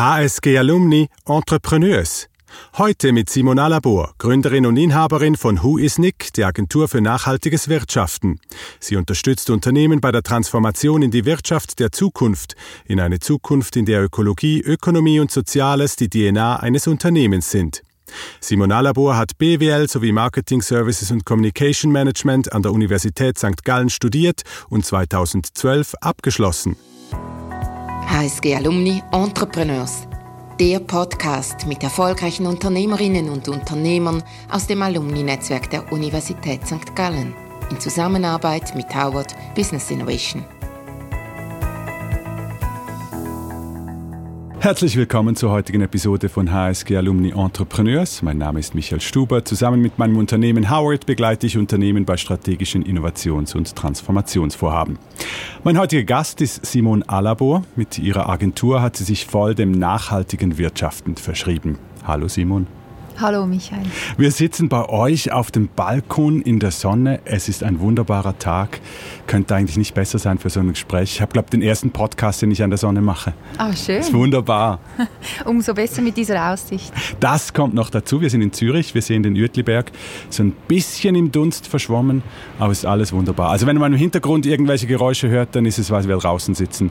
HSG Alumni Entrepreneurs. Heute mit Simona Labor, Gründerin und Inhaberin von Who is Nick, der Agentur für nachhaltiges Wirtschaften. Sie unterstützt Unternehmen bei der Transformation in die Wirtschaft der Zukunft, in eine Zukunft, in der Ökologie, Ökonomie und Soziales die DNA eines Unternehmens sind. Simona Labor hat BWL sowie Marketing Services und Communication Management an der Universität St. Gallen studiert und 2012 abgeschlossen. HSG Alumni Entrepreneurs. Der Podcast mit erfolgreichen Unternehmerinnen und Unternehmern aus dem Alumni-Netzwerk der Universität St. Gallen in Zusammenarbeit mit Howard Business Innovation. Herzlich willkommen zur heutigen Episode von HSG Alumni Entrepreneurs. Mein Name ist Michael Stuber. Zusammen mit meinem Unternehmen Howard begleite ich Unternehmen bei strategischen Innovations- und Transformationsvorhaben. Mein heutiger Gast ist Simon Alabor. Mit ihrer Agentur hat sie sich voll dem nachhaltigen Wirtschaften verschrieben. Hallo Simon. Hallo Michael. Wir sitzen bei euch auf dem Balkon in der Sonne. Es ist ein wunderbarer Tag. Könnte eigentlich nicht besser sein für so ein Gespräch. Ich habe, glaube den ersten Podcast, den ich an der Sonne mache. Ah, schön. Ist wunderbar. Umso besser mit dieser Aussicht. Das kommt noch dazu. Wir sind in Zürich, wir sehen den Uetliberg. So ein bisschen im Dunst verschwommen, aber es ist alles wunderbar. Also wenn man im Hintergrund irgendwelche Geräusche hört, dann ist es, weil wir draußen sitzen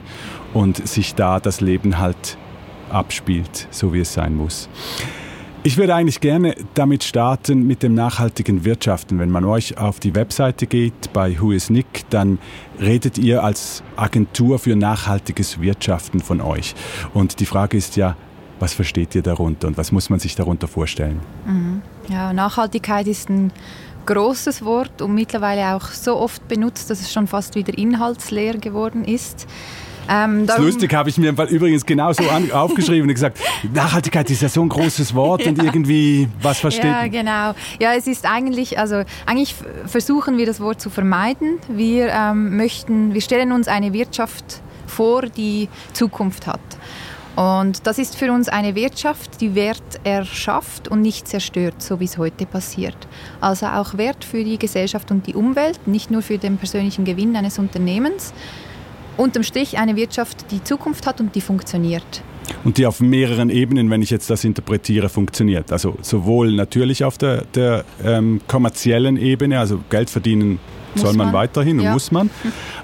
und sich da das Leben halt abspielt, so wie es sein muss. Ich würde eigentlich gerne damit starten mit dem nachhaltigen Wirtschaften. Wenn man euch auf die Webseite geht bei Who is Nick, dann redet ihr als Agentur für nachhaltiges Wirtschaften von euch. Und die Frage ist ja, was versteht ihr darunter und was muss man sich darunter vorstellen? Mhm. Ja, Nachhaltigkeit ist ein großes Wort und mittlerweile auch so oft benutzt, dass es schon fast wieder inhaltsleer geworden ist. Ähm, das ist lustig, habe ich mir übrigens genauso an, aufgeschrieben und gesagt, Nachhaltigkeit ist ja so ein großes Wort ja. und irgendwie, was versteht Ja, genau. Ja, es ist eigentlich, also eigentlich versuchen wir das Wort zu vermeiden. Wir ähm, möchten, wir stellen uns eine Wirtschaft vor, die Zukunft hat. Und das ist für uns eine Wirtschaft, die Wert erschafft und nicht zerstört, so wie es heute passiert. Also auch Wert für die Gesellschaft und die Umwelt, nicht nur für den persönlichen Gewinn eines Unternehmens, unterm Strich eine Wirtschaft, die Zukunft hat und die funktioniert. Und die auf mehreren Ebenen, wenn ich jetzt das interpretiere, funktioniert. Also sowohl natürlich auf der, der ähm, kommerziellen Ebene, also Geld verdienen muss soll man, man weiterhin ja. und muss man,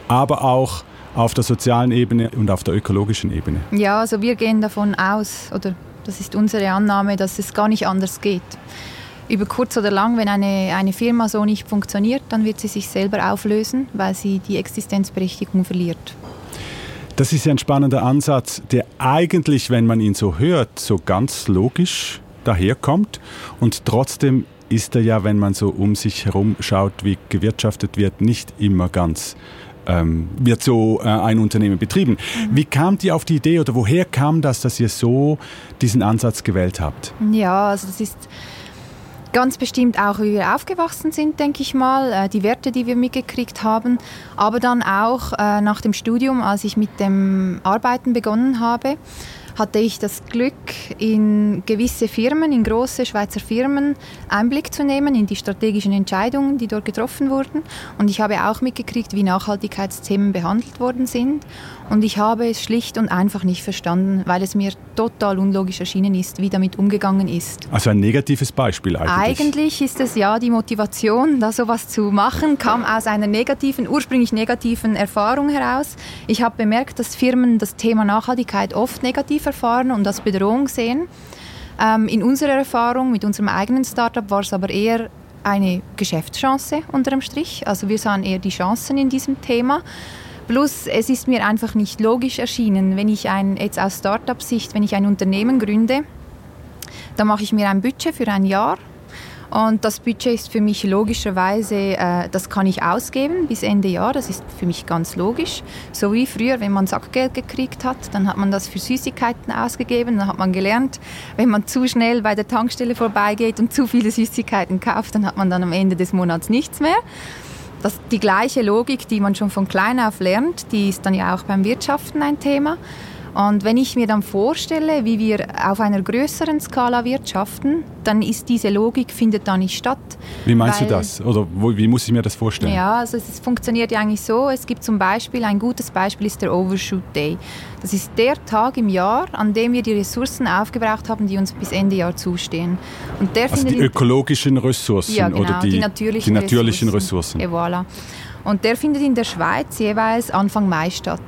aber auch auf der sozialen Ebene und auf der ökologischen Ebene. Ja, also wir gehen davon aus, oder das ist unsere Annahme, dass es gar nicht anders geht über kurz oder lang, wenn eine, eine Firma so nicht funktioniert, dann wird sie sich selber auflösen, weil sie die Existenzberechtigung verliert. Das ist ja ein spannender Ansatz, der eigentlich, wenn man ihn so hört, so ganz logisch daherkommt und trotzdem ist er ja, wenn man so um sich herum schaut, wie gewirtschaftet wird, nicht immer ganz ähm, wird so äh, ein Unternehmen betrieben. Mhm. Wie kamt ihr auf die Idee oder woher kam das, dass ihr so diesen Ansatz gewählt habt? Ja, also das ist Ganz bestimmt auch, wie wir aufgewachsen sind, denke ich mal, äh, die Werte, die wir mitgekriegt haben, aber dann auch äh, nach dem Studium, als ich mit dem Arbeiten begonnen habe hatte ich das Glück, in gewisse Firmen, in große Schweizer Firmen Einblick zu nehmen in die strategischen Entscheidungen, die dort getroffen wurden. Und ich habe auch mitgekriegt, wie Nachhaltigkeitsthemen behandelt worden sind. Und ich habe es schlicht und einfach nicht verstanden, weil es mir total unlogisch erschienen ist, wie damit umgegangen ist. Also ein negatives Beispiel eigentlich. Eigentlich ist es ja die Motivation, da sowas zu machen, kam aus einer negativen, ursprünglich negativen Erfahrung heraus. Ich habe bemerkt, dass Firmen das Thema Nachhaltigkeit oft negativ erfahren und als Bedrohung sehen. Ähm, in unserer Erfahrung mit unserem eigenen Startup war es aber eher eine Geschäftschance unterm Strich. Also wir sahen eher die Chancen in diesem Thema. Plus, es ist mir einfach nicht logisch erschienen, wenn ich ein, jetzt aus Startup-Sicht, wenn ich ein Unternehmen gründe, dann mache ich mir ein Budget für ein Jahr und das Budget ist für mich logischerweise, äh, das kann ich ausgeben bis Ende Jahr. Das ist für mich ganz logisch. So wie früher, wenn man Sackgeld gekriegt hat, dann hat man das für Süßigkeiten ausgegeben. Dann hat man gelernt, wenn man zu schnell bei der Tankstelle vorbeigeht und zu viele Süßigkeiten kauft, dann hat man dann am Ende des Monats nichts mehr. Das, die gleiche Logik, die man schon von klein auf lernt, die ist dann ja auch beim Wirtschaften ein Thema. Und wenn ich mir dann vorstelle, wie wir auf einer größeren Skala wirtschaften, dann ist diese Logik findet da nicht statt. Wie meinst du das? Oder wo, wie muss ich mir das vorstellen? Ja, also es funktioniert ja eigentlich so. Es gibt zum Beispiel, ein gutes Beispiel ist der Overshoot Day. Das ist der Tag im Jahr, an dem wir die Ressourcen aufgebraucht haben, die uns bis Ende Jahr zustehen. Und der also die ökologischen Ressourcen ja, genau, oder die, die natürlichen, die natürlichen Ressourcen. Ressourcen. Et voilà. Und der findet in der Schweiz jeweils Anfang Mai statt.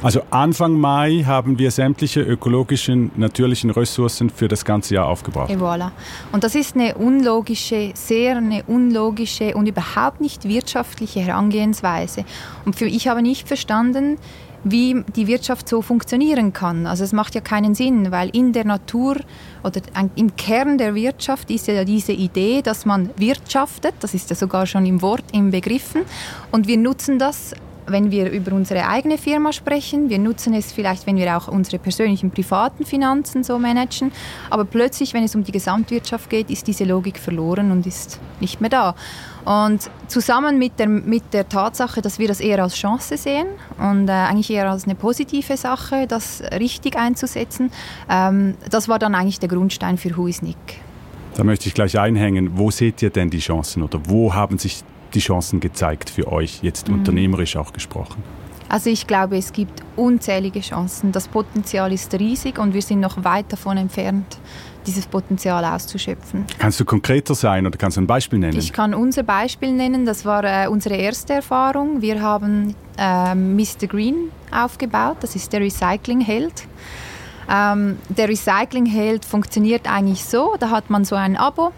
Also Anfang Mai haben wir sämtliche ökologischen, natürlichen Ressourcen für das ganze Jahr aufgebracht. Et voilà. Und das ist eine unlogische, sehr eine unlogische und überhaupt nicht wirtschaftliche Herangehensweise. Und für ich habe nicht verstanden, wie die Wirtschaft so funktionieren kann. Also es macht ja keinen Sinn, weil in der Natur oder im Kern der Wirtschaft ist ja diese Idee, dass man wirtschaftet, das ist ja sogar schon im Wort, im Begriffen, und wir nutzen das wenn wir über unsere eigene Firma sprechen. Wir nutzen es vielleicht, wenn wir auch unsere persönlichen privaten Finanzen so managen. Aber plötzlich, wenn es um die Gesamtwirtschaft geht, ist diese Logik verloren und ist nicht mehr da. Und zusammen mit der, mit der Tatsache, dass wir das eher als Chance sehen und äh, eigentlich eher als eine positive Sache, das richtig einzusetzen, ähm, das war dann eigentlich der Grundstein für Who is Nick. Da möchte ich gleich einhängen. Wo seht ihr denn die Chancen oder wo haben sich die Chancen gezeigt für euch, jetzt mhm. unternehmerisch auch gesprochen? Also ich glaube, es gibt unzählige Chancen. Das Potenzial ist riesig und wir sind noch weit davon entfernt, dieses Potenzial auszuschöpfen. Kannst du konkreter sein oder kannst du ein Beispiel nennen? Ich kann unser Beispiel nennen. Das war äh, unsere erste Erfahrung. Wir haben äh, Mr. Green aufgebaut. Das ist der Recycling-Held. Ähm, der Recycling-Held funktioniert eigentlich so. Da hat man so ein Abo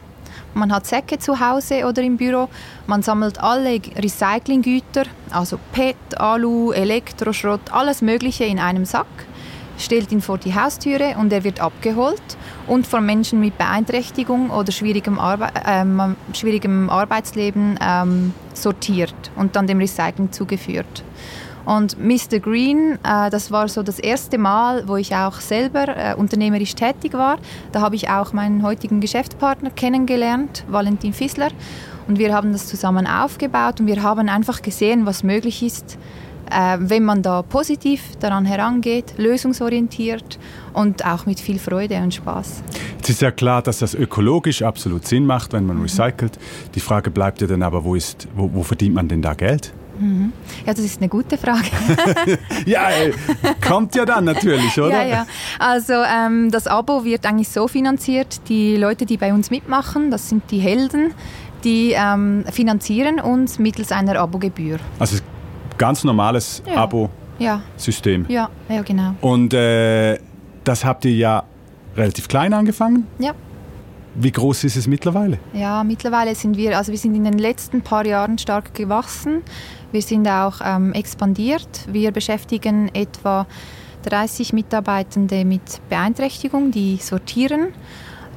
man hat Säcke zu Hause oder im Büro. Man sammelt alle Recyclinggüter, also PET, Alu, Elektroschrott, alles Mögliche in einem Sack, stellt ihn vor die Haustüre und er wird abgeholt und von Menschen mit Beeinträchtigung oder schwierigem, Arbe ähm, schwierigem Arbeitsleben ähm, sortiert und dann dem Recycling zugeführt. Und Mr. Green, äh, das war so das erste Mal, wo ich auch selber äh, unternehmerisch tätig war. Da habe ich auch meinen heutigen Geschäftspartner kennengelernt, Valentin Fissler. Und wir haben das zusammen aufgebaut und wir haben einfach gesehen, was möglich ist, äh, wenn man da positiv daran herangeht, lösungsorientiert und auch mit viel Freude und Spaß. Es ist ja klar, dass das ökologisch absolut Sinn macht, wenn man recycelt. Die Frage bleibt ja dann aber, wo, ist, wo, wo verdient man denn da Geld? Mhm. Ja, das ist eine gute Frage. ja, kommt ja dann natürlich, oder? Ja, ja. Also ähm, das Abo wird eigentlich so finanziert, die Leute, die bei uns mitmachen, das sind die Helden, die ähm, finanzieren uns mittels einer Abogebühr. Also ganz normales ja. Abo-System. Ja. ja, ja, genau. Und äh, das habt ihr ja relativ klein angefangen? Ja. Wie groß ist es mittlerweile? Ja, mittlerweile sind wir, also wir sind in den letzten paar Jahren stark gewachsen. Wir sind auch ähm, expandiert. Wir beschäftigen etwa 30 Mitarbeitende mit Beeinträchtigung, die sortieren.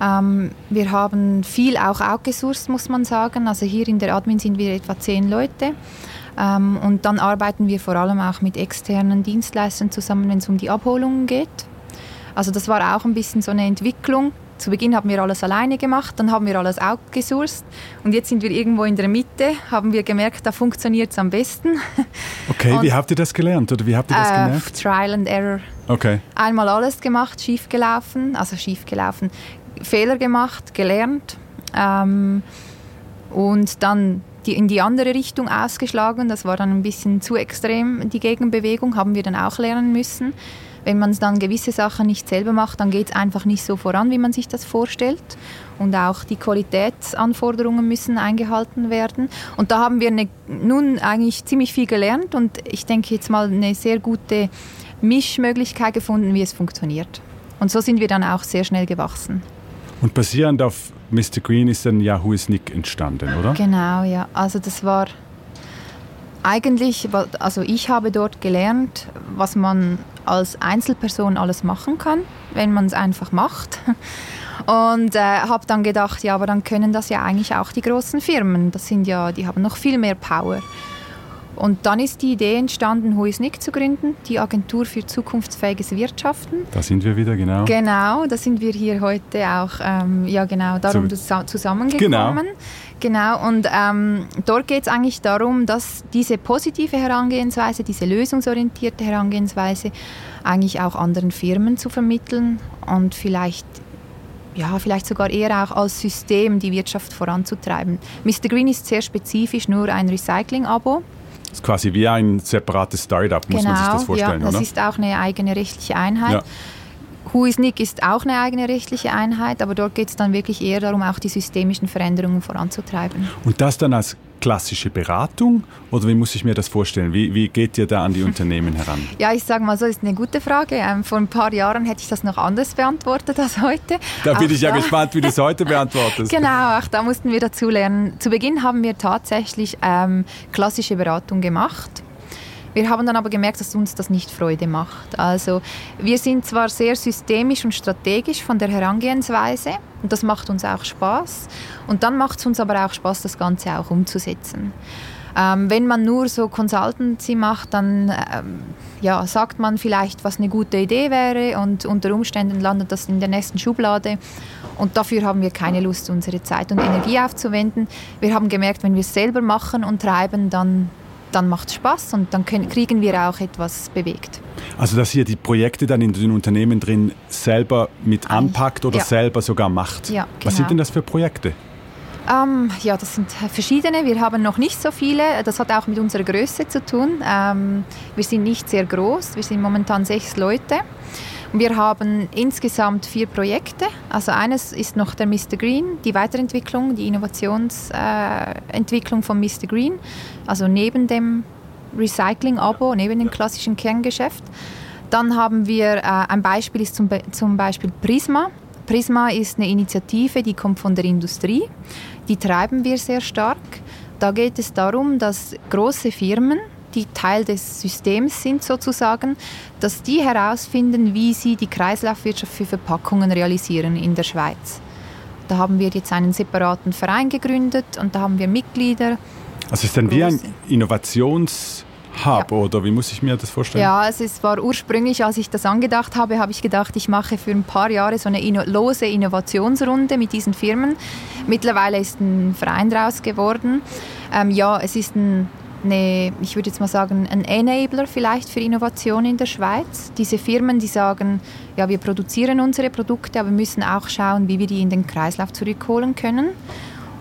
Ähm, wir haben viel auch outgesourced, muss man sagen. Also hier in der Admin sind wir etwa zehn Leute. Ähm, und dann arbeiten wir vor allem auch mit externen Dienstleistern zusammen, wenn es um die Abholungen geht. Also das war auch ein bisschen so eine Entwicklung zu Beginn haben wir alles alleine gemacht, dann haben wir alles outgesourced und jetzt sind wir irgendwo in der Mitte, haben wir gemerkt, da funktioniert es am besten. Okay, und, wie habt ihr das gelernt oder wie habt ihr das äh, gemerkt? Trial and Error. Okay. Einmal alles gemacht, schief gelaufen, also schief gelaufen, Fehler gemacht, gelernt ähm, und dann die, in die andere Richtung ausgeschlagen. Das war dann ein bisschen zu extrem, die Gegenbewegung, haben wir dann auch lernen müssen. Wenn man dann gewisse Sachen nicht selber macht, dann geht es einfach nicht so voran, wie man sich das vorstellt. Und auch die Qualitätsanforderungen müssen eingehalten werden. Und da haben wir eine, nun eigentlich ziemlich viel gelernt und ich denke jetzt mal eine sehr gute Mischmöglichkeit gefunden, wie es funktioniert. Und so sind wir dann auch sehr schnell gewachsen. Und basierend auf Mr. Green ist dann Yahoo is Nick entstanden, oder? Genau, ja. Also das war eigentlich, also ich habe dort gelernt, was man als Einzelperson alles machen kann, wenn man es einfach macht. Und äh, habe dann gedacht, ja, aber dann können das ja eigentlich auch die großen Firmen. Das sind ja, die haben noch viel mehr Power. Und dann ist die Idee entstanden, Huisnick zu gründen, die Agentur für zukunftsfähiges Wirtschaften. Da sind wir wieder, genau. Genau, da sind wir hier heute auch, ähm, ja genau, darum Zu zusammengekommen. Genau. Genau, und ähm, dort geht es eigentlich darum, dass diese positive Herangehensweise, diese lösungsorientierte Herangehensweise eigentlich auch anderen Firmen zu vermitteln und vielleicht ja, vielleicht sogar eher auch als System die Wirtschaft voranzutreiben. Mr. Green ist sehr spezifisch nur ein Recycling-Abo. Das ist quasi wie ein separates Startup, muss genau, man sich das vorstellen, ja, das oder? ist auch eine eigene rechtliche Einheit. Ja. Huisnick ist auch eine eigene rechtliche Einheit, aber dort geht es dann wirklich eher darum, auch die systemischen Veränderungen voranzutreiben. Und das dann als klassische Beratung oder wie muss ich mir das vorstellen? Wie, wie geht ihr da an die Unternehmen heran? Ja, ich sage mal so, ist eine gute Frage. Ähm, vor ein paar Jahren hätte ich das noch anders beantwortet als heute. Da bin Auch ich ja da- gespannt, wie du es heute beantwortest. Genau, auch da mussten wir dazu lernen. Zu Beginn haben wir tatsächlich ähm, klassische Beratung gemacht. Wir haben dann aber gemerkt, dass uns das nicht Freude macht. Also wir sind zwar sehr systemisch und strategisch von der Herangehensweise und das macht uns auch Spaß. Und dann macht es uns aber auch Spaß, das Ganze auch umzusetzen. Ähm, wenn man nur so Consultancy macht, dann ähm, ja, sagt man vielleicht, was eine gute Idee wäre und unter Umständen landet das in der nächsten Schublade. Und dafür haben wir keine Lust, unsere Zeit und Energie aufzuwenden. Wir haben gemerkt, wenn wir es selber machen und treiben, dann, dann macht es Spaß und dann können, kriegen wir auch etwas bewegt. Also dass ihr die Projekte dann in den Unternehmen drin selber mit anpackt oder ja. selber sogar macht. Ja, Was sind genau. denn das für Projekte? Ähm, ja, das sind verschiedene. Wir haben noch nicht so viele. Das hat auch mit unserer Größe zu tun. Ähm, wir sind nicht sehr groß. Wir sind momentan sechs Leute. Wir haben insgesamt vier Projekte. Also eines ist noch der Mr. Green, die Weiterentwicklung, die Innovationsentwicklung äh, von Mr. Green. Also neben dem Recycling-Abo, neben dem klassischen Kerngeschäft. Dann haben wir, äh, ein Beispiel ist zum, Be zum Beispiel Prisma. Prisma ist eine Initiative, die kommt von der Industrie. Die treiben wir sehr stark. Da geht es darum, dass große Firmen, die Teil des Systems sind sozusagen, dass die herausfinden, wie sie die Kreislaufwirtschaft für Verpackungen realisieren in der Schweiz. Da haben wir jetzt einen separaten Verein gegründet und da haben wir Mitglieder. Also es ist dann wie ein Große. Innovationshub Ja. oder wie muss ich mir das vorstellen? Ja, es ist, war ursprünglich, als ich das angedacht habe, habe ich gedacht, ich mache für ein paar Jahre so eine inno lose Innovationsrunde mit diesen Firmen. Mittlerweile ist ein Verein daraus geworden. Ähm, ja, es ist ein, eine, ich würde jetzt mal sagen, ein Enabler vielleicht für Innovation in der Schweiz. Diese Firmen, die sagen, ja, wir produzieren unsere Produkte, aber wir müssen auch schauen, wie wir die in den Kreislauf zurückholen können.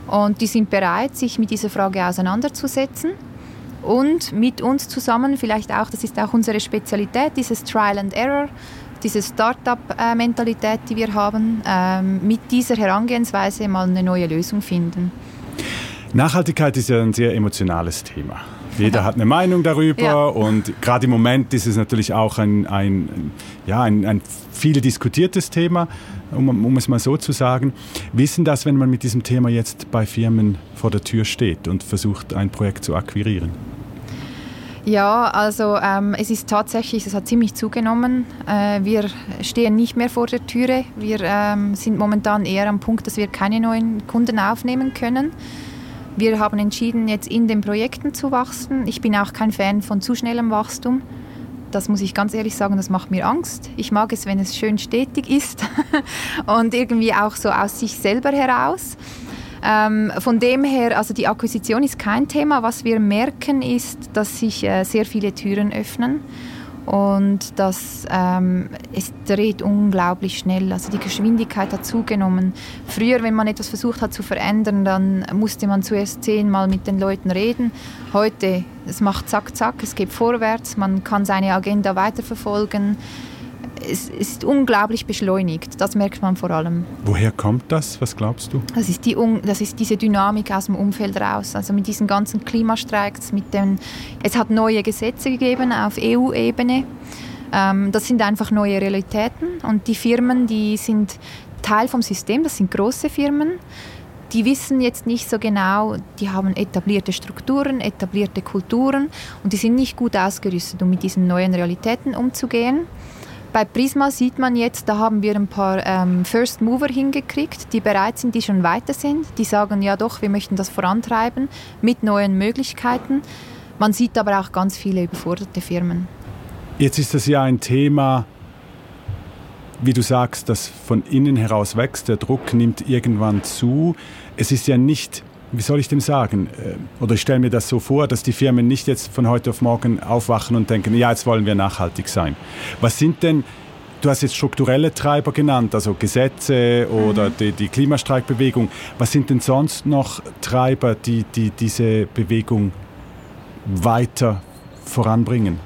Und die sind bereit, sich mit dieser Frage auseinanderzusetzen und mit uns zusammen, vielleicht auch, das ist auch unsere Spezialität, dieses Trial and Error, diese Start-up-Mentalität, die wir haben, ähm, mit dieser Herangehensweise mal eine neue Lösung finden. Nachhaltigkeit ist ja ein sehr emotionales Thema. Jeder hat eine Meinung darüber Ja. und gerade im Moment ist es natürlich auch ein, ein, ja, ein, ein viel diskutiertes Thema, um, um es mal so zu sagen. Wissen das, wenn man mit diesem Thema jetzt bei Firmen vor der Tür steht und versucht, ein Projekt zu akquirieren? Ja, also ähm, es ist tatsächlich, es hat ziemlich zugenommen. Äh, wir stehen nicht mehr vor der Türe. Wir ähm, sind momentan eher am Punkt, dass wir keine neuen Kunden aufnehmen können. Wir haben entschieden, jetzt in den Projekten zu wachsen. Ich bin auch kein Fan von zu schnellem Wachstum. Das muss ich ganz ehrlich sagen, das macht mir Angst. Ich mag es, wenn es schön stetig ist und irgendwie auch so aus sich selber heraus. Ähm, von dem her, also die Akquisition ist kein Thema. Was wir merken, ist, dass sich äh, sehr viele Türen öffnen und dass ähm, es dreht unglaublich schnell. Also die Geschwindigkeit hat zugenommen. Früher, wenn man etwas versucht hat zu verändern, dann musste man zuerst zehnmal mit den Leuten reden. Heute, es macht zack, zack, es geht vorwärts, man kann seine Agenda weiterverfolgen. Es ist unglaublich beschleunigt, das merkt man vor allem. Woher kommt das? Was glaubst du? Das ist, die, das ist diese Dynamik aus dem Umfeld raus. Also mit diesen ganzen Klimastreiks, mit den, es hat neue Gesetze gegeben auf EU-Ebene. Ähm, das sind einfach neue Realitäten und die Firmen, die sind Teil vom System, das sind große Firmen. Die wissen jetzt nicht so genau, die haben etablierte Strukturen, etablierte Kulturen und die sind nicht gut ausgerüstet, um mit diesen neuen Realitäten umzugehen. Bei Prisma sieht man jetzt, da haben wir ein paar ähm, First Mover hingekriegt, die bereit sind, die schon weiter sind. Die sagen, ja doch, wir möchten das vorantreiben mit neuen Möglichkeiten. Man sieht aber auch ganz viele überforderte Firmen. Jetzt ist das ja ein Thema, wie du sagst, das von innen heraus wächst. Der Druck nimmt irgendwann zu. Es ist ja nicht wie soll ich dem sagen? Äh, oder ich stelle mir das so vor, dass die Firmen nicht jetzt von heute auf morgen aufwachen und denken, ja, jetzt wollen wir nachhaltig sein. Was sind denn, du hast jetzt strukturelle Treiber genannt, also Gesetze oder mhm. die, die, Klimastreikbewegung. Was sind denn sonst noch Treiber, die, die diese Bewegung weiter voranbringen?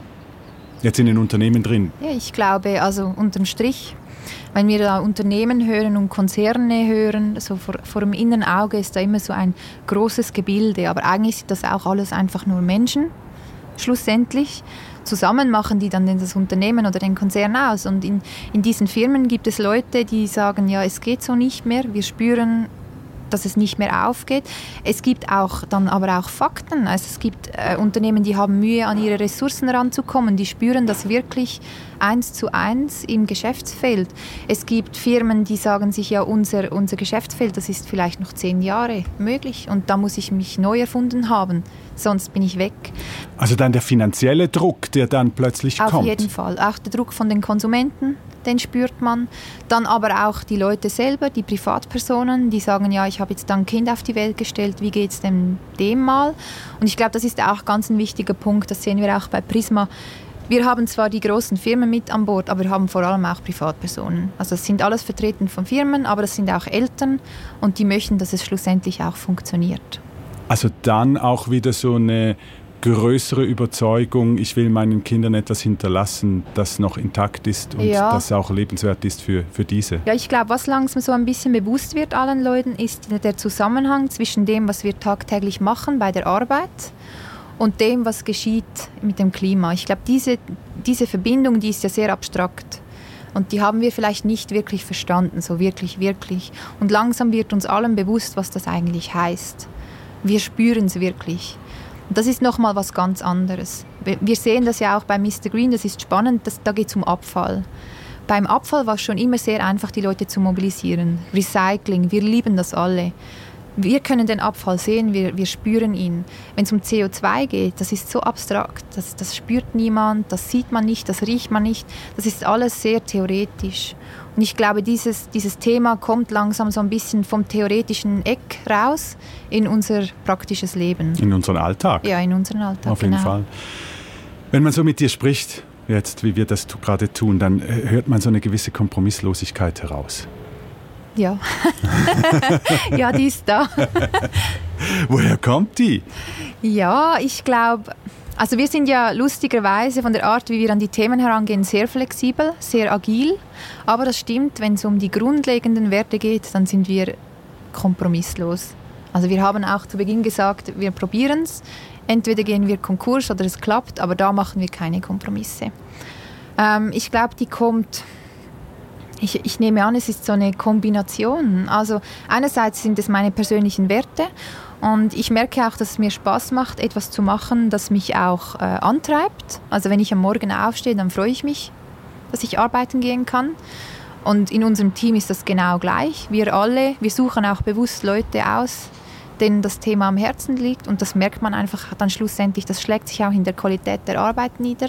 Jetzt in den Unternehmen drin. Ja, ich glaube, also unterm Strich wenn wir da Unternehmen hören und Konzerne hören, so vor, vor dem inneren Auge ist da immer so ein großes Gebilde, aber eigentlich sind das auch alles einfach nur Menschen, schlussendlich. Zusammen machen die dann das Unternehmen oder den Konzern aus. Und in, in diesen Firmen gibt es Leute, die sagen, ja, es geht so nicht mehr, wir spüren dass es nicht mehr aufgeht. Es gibt auch dann aber auch Fakten. Also es gibt äh, Unternehmen, die haben Mühe, an ihre Ressourcen ranzukommen. Die spüren das wirklich eins zu eins im Geschäftsfeld. Es gibt Firmen, die sagen sich, ja, unser, unser Geschäftsfeld, das ist vielleicht noch zehn Jahre möglich und da muss ich mich neu erfunden haben, sonst bin ich weg. Also dann der finanzielle Druck, der dann plötzlich Auf kommt. Auf jeden Fall. Auch der Druck von den Konsumenten, den spürt man. Dann aber auch die Leute selber, die Privatpersonen, die sagen, ja, ich habe jetzt dann ein Kind auf die Welt gestellt, wie geht es dem, dem mal? Und ich glaube, das ist auch ganz ein wichtiger Punkt, das sehen wir auch bei Prisma. Wir haben zwar die großen Firmen mit an Bord, aber wir haben vor allem auch Privatpersonen. Also es sind alles vertreten von Firmen, aber es sind auch Eltern und die möchten, dass es schlussendlich auch funktioniert. Also dann auch wieder so eine größere Überzeugung, ich will meinen Kindern etwas hinterlassen, das noch intakt ist und ja. das auch lebenswert ist für, für diese. Ja, ich glaube, was langsam so ein bisschen bewusst wird allen Leuten, ist der Zusammenhang zwischen dem, was wir tagtäglich machen bei der Arbeit und dem, was geschieht mit dem Klima. Ich glaube, diese, diese Verbindung, die ist ja sehr abstrakt. Und die haben wir vielleicht nicht wirklich verstanden, so wirklich, wirklich. Und langsam wird uns allen bewusst, was das eigentlich heißt. Wir spüren es wirklich. Das ist nochmal was ganz anderes. Wir sehen das ja auch bei Mr. Green, das ist spannend, das, da geht es um Abfall. Beim Abfall war es schon immer sehr einfach, die Leute zu mobilisieren. Recycling, wir lieben das alle. Wir können den Abfall sehen, wir, wir spüren ihn. Wenn es um CO2 geht, das ist so abstrakt, das, das spürt niemand, das sieht man nicht, das riecht man nicht. Das ist alles sehr theoretisch. Und ich glaube, dieses, dieses Thema kommt langsam so ein bisschen vom theoretischen Eck raus in unser praktisches Leben. In unseren Alltag? Ja, in unseren Alltag. Auf jeden genau. Fall. Wenn man so mit dir spricht, jetzt wie wir das gerade tun, dann äh, hört man so eine gewisse Kompromisslosigkeit heraus. Ja. ja, die ist da. Woher kommt die? Ja, ich glaube, also wir sind ja lustigerweise von der Art, wie wir an die Themen herangehen, sehr flexibel, sehr agil. Aber das stimmt, wenn es um die grundlegenden Werte geht, dann sind wir kompromisslos. Also wir haben auch zu Beginn gesagt, wir probieren es. Entweder gehen wir Konkurs oder es klappt, aber da machen wir keine Kompromisse. Ähm, ich glaube, die kommt ich, ich, nehme an, es ist so eine Kombination. Also einerseits sind es meine persönlichen Werte und ich merke auch, dass es mir Spaß macht, etwas zu machen, das mich auch äh, antreibt. Also wenn ich am Morgen aufstehe, dann freue ich mich, dass ich arbeiten gehen kann. Und in unserem Team ist das genau gleich. Wir alle, wir suchen auch bewusst Leute aus, denen das Thema am Herzen liegt und das merkt man einfach dann schlussendlich, das schlägt sich auch in der Qualität der Arbeit nieder.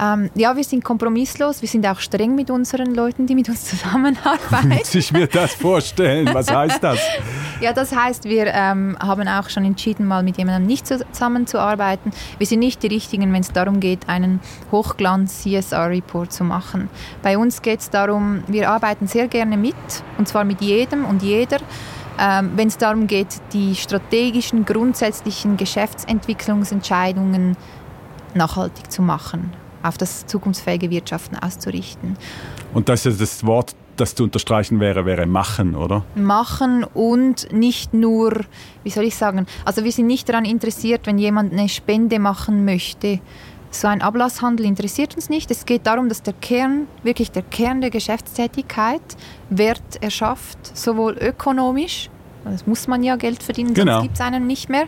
Ähm, ja, wir sind kompromisslos, wir sind auch streng mit unseren Leuten, die mit uns zusammenarbeiten. Muss ich mir das vorstellen? Was heißt das? ja, das heißt, wir ähm, haben auch schon entschieden, mal mit jemandem nicht zusammenzuarbeiten. Wir sind nicht die Richtigen, wenn es darum geht, einen Hochglanz-CSR-Report zu machen. Bei uns geht es darum, wir arbeiten sehr gerne mit, und zwar mit jedem und jeder. Ähm, wenn es darum geht, die strategischen, grundsätzlichen Geschäftsentwicklungsentscheidungen nachhaltig zu machen auf das zukunftsfähige Wirtschaften auszurichten. Und das ist das Wort, das zu unterstreichen wäre, wäre machen, oder? Machen und nicht nur, wie soll ich sagen, also wir sind nicht daran interessiert, wenn jemand eine Spende machen möchte. So ein Ablasshandel interessiert uns nicht. Es geht darum, dass der Kern, wirklich der Kern der Geschäftstätigkeit Wert erschafft, sowohl ökonomisch, das muss man ja Geld verdienen, genau. sonst gibt es einen nicht mehr,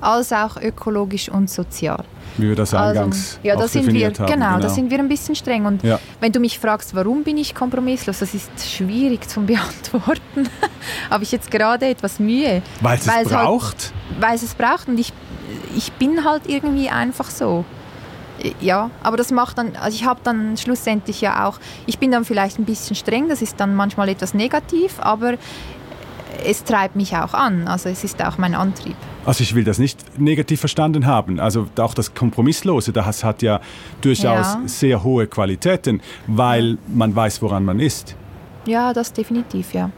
als auch ökologisch und sozial. Wie wir das also, eingangs also, ja, da sind wir, haben. Genau, genau, da sind wir ein bisschen streng. Und ja. wenn du mich fragst, warum bin ich kompromisslos, das ist schwierig zu beantworten. Habe ich jetzt gerade etwas Mühe. Weil es es braucht? Halt, weil es es braucht und ich, ich bin halt irgendwie einfach so. Ja, aber das macht dann, also ich habe dann schlussendlich ja auch, ich bin dann vielleicht ein bisschen streng, das ist dann manchmal etwas negativ, aber es treibt mich auch an. Also es ist auch mein Antrieb. Also ich will das nicht negativ verstanden haben. Also auch das Kompromisslose, das hat ja durchaus ja. sehr hohe Qualitäten, weil man weiß, woran man ist. Ja, das definitiv, ja.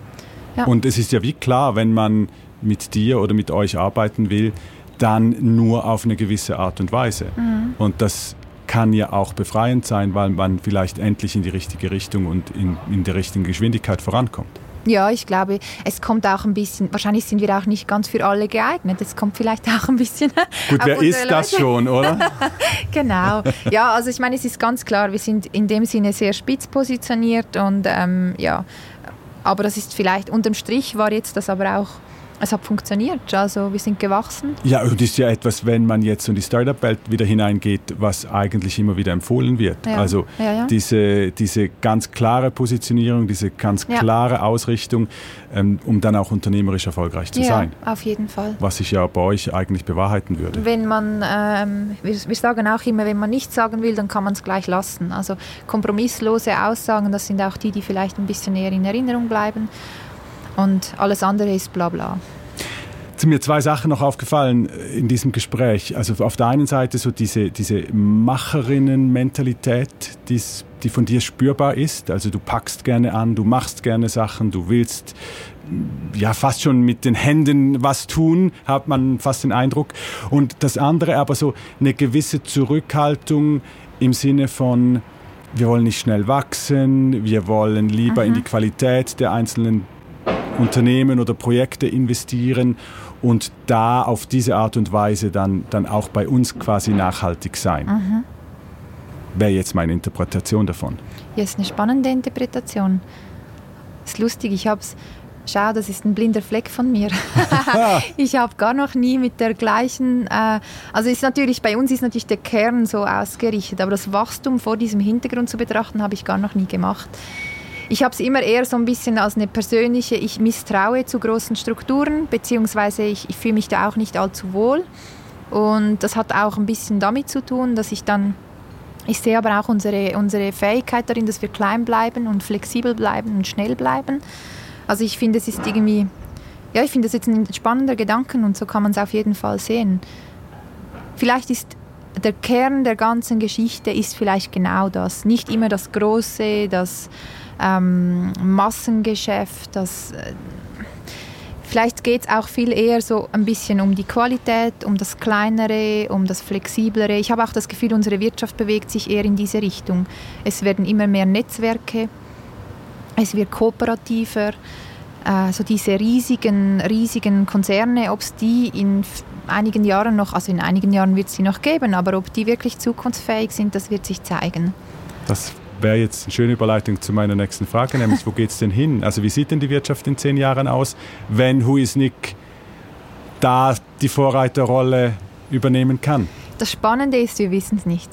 ja. Und es ist ja wie klar, wenn man mit dir oder mit euch arbeiten will, dann nur auf eine gewisse Art und Weise. Mhm. Und das kann ja auch befreiend sein, weil man vielleicht endlich in die richtige Richtung und in, in der richtigen Geschwindigkeit vorankommt. Ja, ich glaube, es kommt auch ein bisschen, wahrscheinlich sind wir auch nicht ganz für alle geeignet. Es kommt vielleicht auch ein bisschen. Gut, wer ist das schon, oder? genau. Ja, also ich meine, es ist ganz klar, wir sind in dem Sinne sehr spitz positioniert und ähm, ja, aber das ist vielleicht unterm Strich war jetzt das aber auch es hat funktioniert, also wir sind gewachsen. Ja, und ist ja etwas, wenn man jetzt in die Startup-Welt wieder hineingeht, was eigentlich immer wieder empfohlen wird. Ja. Also ja, ja. Diese, diese ganz klare Positionierung, diese ganz klare Ausrichtung, ähm, um dann auch unternehmerisch erfolgreich zu sein. auf jeden Fall. Was sich ja bei euch eigentlich bewahrheiten würde. Wenn man, ähm, wir, wir sagen auch immer, wenn man nichts sagen will, dann kann man es gleich lassen. Also kompromisslose Aussagen, das sind auch die, die vielleicht ein bisschen eher in Erinnerung bleiben und alles andere ist bla bla. sind mir zwei Sachen noch aufgefallen in diesem Gespräch. Also auf der einen Seite so diese, diese Macherinnen-Mentalität, die von dir spürbar ist. Also du packst gerne an, du machst gerne Sachen, du willst ja fast schon mit den Händen was tun, hat man fast den Eindruck. Und das andere aber so eine gewisse Zurückhaltung im Sinne von, wir wollen nicht schnell wachsen, wir wollen lieber mhm. in die Qualität der einzelnen Unternehmen oder Projekte investieren und da auf diese Art und Weise dann, dann auch bei uns quasi nachhaltig sein. Mhm. Wäre jetzt meine Interpretation davon. Ja, ist eine spannende Interpretation. Ist lustig, ich habe es Schau, das ist ein blinder Fleck von mir. ich habe gar noch nie mit der gleichen, äh, also ist natürlich bei uns ist natürlich der Kern so ausgerichtet, aber das Wachstum vor diesem Hintergrund zu betrachten, habe ich gar noch nie gemacht. Ich habe es immer eher so ein bisschen als eine persönliche, ich misstraue zu großen Strukturen, beziehungsweise ich, ich fühle mich da auch nicht allzu wohl. Und das hat auch ein bisschen damit zu tun, dass ich dann, ich sehe aber auch unsere, unsere Fähigkeit darin, dass wir klein bleiben und flexibel bleiben und schnell bleiben. Also ich finde, es ist irgendwie, ja, ich finde das jetzt ein spannender Gedanke und so kann man es auf jeden Fall sehen. Vielleicht ist der Kern der ganzen Geschichte ist vielleicht genau das. Nicht immer das Große, das ähm, Massengeschäft, das äh, Vielleicht geht es auch viel eher so ein bisschen um die Qualität, um das Kleinere, um das Flexiblere. Ich habe auch das Gefühl, unsere Wirtschaft bewegt sich eher in diese Richtung. Es werden immer mehr Netzwerke, es wird kooperativer. Äh, so diese riesigen, riesigen Konzerne, ob es die in einigen Jahren noch, also in einigen Jahren wird es sie noch geben, aber ob die wirklich zukunftsfähig sind, das wird sich zeigen. Das wäre jetzt eine schöne Überleitung zu meiner nächsten Frage, nämlich wo geht es denn hin? Also wie sieht denn die Wirtschaft in zehn Jahren aus, wenn Huisnick da die Vorreiterrolle übernehmen kann? Das Spannende ist, wir wissen es nicht.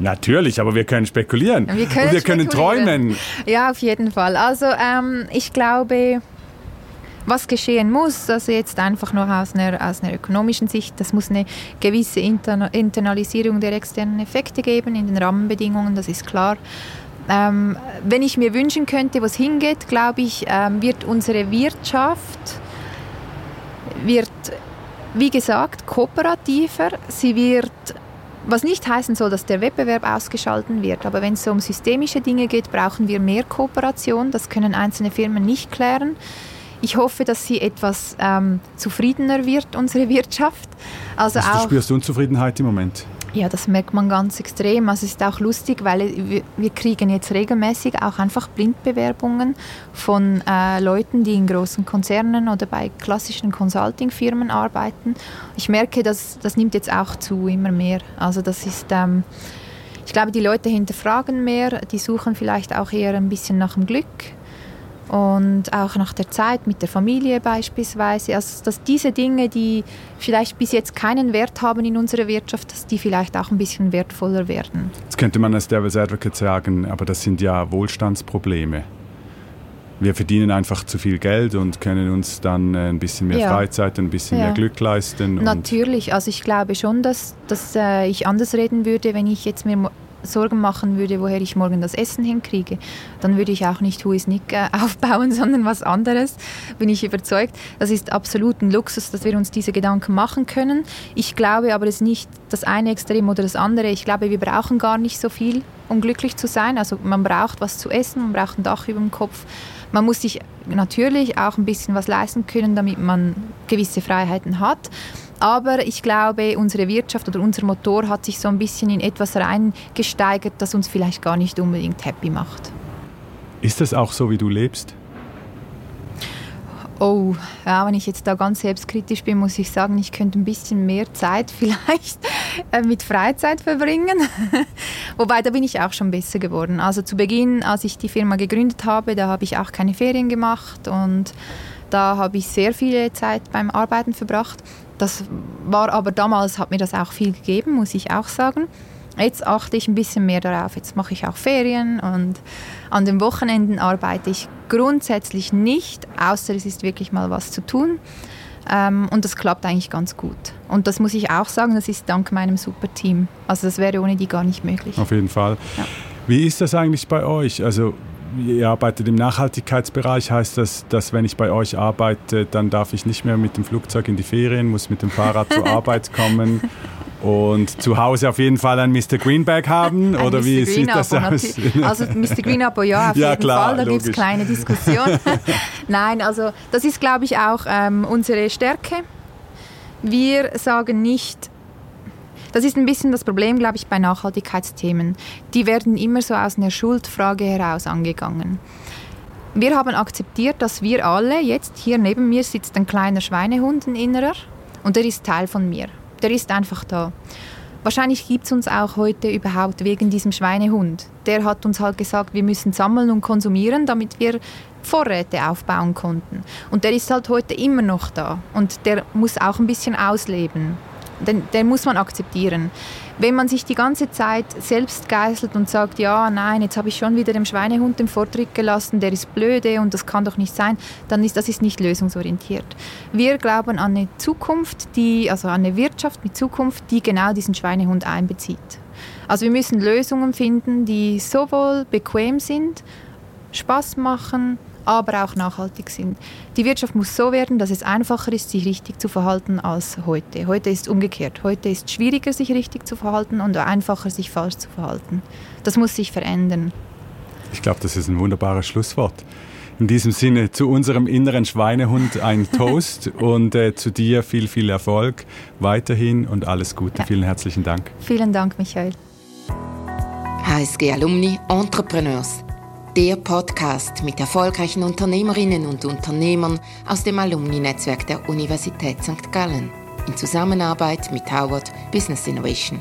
Natürlich, aber wir können spekulieren. Wir können, Und wir können träumen. Ja, auf jeden Fall. Also ähm, ich glaube, was geschehen muss, also jetzt einfach nur aus einer, aus einer ökonomischen Sicht, das muss eine gewisse Interna Internalisierung der externen Effekte geben in den Rahmenbedingungen, das ist klar. Ähm, wenn ich mir wünschen könnte, wo es hingeht, glaube ich, ähm, wird unsere Wirtschaft, wird, wie gesagt, kooperativer, sie wird was nicht heißen soll, dass der Wettbewerb ausgeschalten wird, aber wenn es so um systemische Dinge geht, brauchen wir mehr Kooperation. Das können einzelne Firmen nicht klären. Ich hoffe, dass sie etwas ähm, zufriedener wird, unsere Wirtschaft. Also, also auch, du spürst Unzufriedenheit im Moment? Ja, das merkt man ganz extrem. Also es ist auch lustig, weil wir kriegen jetzt regelmäßig auch einfach Blindbewerbungen von äh, Leuten, die in großen Konzernen oder bei klassischen Consulting-Firmen arbeiten. Ich merke, dass das nimmt jetzt auch zu, immer mehr. Also das ist... Ähm, ich glaube, die Leute hinterfragen mehr, die suchen vielleicht auch eher ein bisschen nach dem Glück und auch nach der Zeit mit der Familie beispielsweise. Also dass diese Dinge, die vielleicht bis jetzt keinen Wert haben in unserer Wirtschaft, dass die vielleicht auch ein bisschen wertvoller werden. Jetzt könnte man als Devil's Advocate sagen, aber das sind ja Wohlstandsprobleme. Wir verdienen einfach zu viel Geld und können uns dann äh, ein bisschen mehr ja. Freizeit, ein bisschen ja. mehr Glück leisten. Natürlich, also ich glaube schon, dass, dass äh, ich anders reden würde, wenn ich jetzt mir Sorgen machen würde, woher ich morgen das Essen hinkriege, dann würde ich auch nicht Who is Nick äh, aufbauen, sondern was anderes, bin ich überzeugt. Das ist absolut ein Luxus, dass wir uns diese Gedanken machen können. Ich glaube aber, es ist nicht das eine Extrem oder das andere. Ich glaube, wir brauchen gar nicht so viel, um glücklich zu sein. Also man braucht was zu essen, man braucht ein Dach über dem Kopf. Man muss sich natürlich auch ein bisschen was leisten können, damit man gewisse Freiheiten hat. Aber ich glaube, unsere Wirtschaft oder unser Motor hat sich so ein bisschen in etwas reingesteigert, das uns vielleicht gar nicht unbedingt happy macht. Ist das auch so, wie du lebst? Oh, ja, wenn ich jetzt da ganz selbstkritisch bin, muss ich sagen, ich könnte ein bisschen mehr Zeit vielleicht äh, mit Freizeit verbringen. Wobei, da bin ich auch schon besser geworden. Also zu Beginn, als ich die Firma gegründet habe, da habe ich auch keine Ferien gemacht und da habe ich sehr viel Zeit beim Arbeiten verbracht. Das war aber damals, hat mir das auch viel gegeben, muss ich auch sagen. Jetzt achte ich ein bisschen mehr darauf. Jetzt mache ich auch Ferien und an den Wochenenden arbeite ich grundsätzlich nicht, außer es ist wirklich mal was zu tun. Ähm, und das klappt eigentlich ganz gut. Und das muss ich auch sagen, das ist dank meinem super Team. Also das wäre ohne die gar nicht möglich. Auf jeden Fall. Ja. Wie ist das eigentlich bei euch? Also ihr arbeitet im Nachhaltigkeitsbereich, heißt das, dass wenn ich bei euch arbeite, dann darf ich nicht mehr mit dem Flugzeug in die Ferien, muss mit dem Fahrrad zur Arbeit kommen und zu Hause auf jeden Fall ein Mr. Greenback haben? Ein oder Mr. wie Green sieht das aus? Also Mr. Green Abo, ja, auf ja, jeden klar, Fall, da gibt es kleine Diskussionen. Nein, also das ist, glaube ich, auch ähm, unsere Stärke. Wir sagen nicht, das ist ein bisschen das Problem, glaube ich, bei Nachhaltigkeitsthemen. Die werden immer so aus einer Schuldfrage heraus angegangen. Wir haben akzeptiert, dass wir alle, jetzt hier neben mir sitzt ein kleiner Schweinehund, ein innerer, und der ist Teil von mir. Der ist einfach da. Wahrscheinlich gibt es uns auch heute überhaupt wegen diesem Schweinehund. Der hat uns halt gesagt, wir müssen sammeln und konsumieren, damit wir Vorräte aufbauen konnten. Und der ist halt heute immer noch da. Und der muss auch ein bisschen ausleben den, den muss man akzeptieren. Wenn man sich die ganze Zeit selbst geißelt und sagt, ja, nein, jetzt habe ich schon wieder dem Schweinehund den Vortritt gelassen, der ist blöde und das kann doch nicht sein, dann ist das ist nicht lösungsorientiert. Wir glauben an eine Zukunft, die, also an eine Wirtschaft mit Zukunft, die genau diesen Schweinehund einbezieht. Also wir müssen Lösungen finden, die sowohl bequem sind, Spaß machen, aber auch nachhaltig sind. Die Wirtschaft muss so werden, dass es einfacher ist, sich richtig zu verhalten als heute. Heute ist umgekehrt. Heute ist es schwieriger, sich richtig zu verhalten und einfacher, sich falsch zu verhalten. Das muss sich verändern. Ich glaube, das ist ein wunderbares Schlusswort. In diesem Sinne zu unserem inneren Schweinehund ein Toast und äh, zu dir viel, viel Erfolg weiterhin und alles Gute. Ja. Vielen herzlichen Dank. Vielen Dank, Michael. HSG Alumni Entrepreneurs der Podcast mit erfolgreichen Unternehmerinnen und Unternehmern aus dem Alumni-Netzwerk der Universität St. Gallen in Zusammenarbeit mit Howard Business Innovation.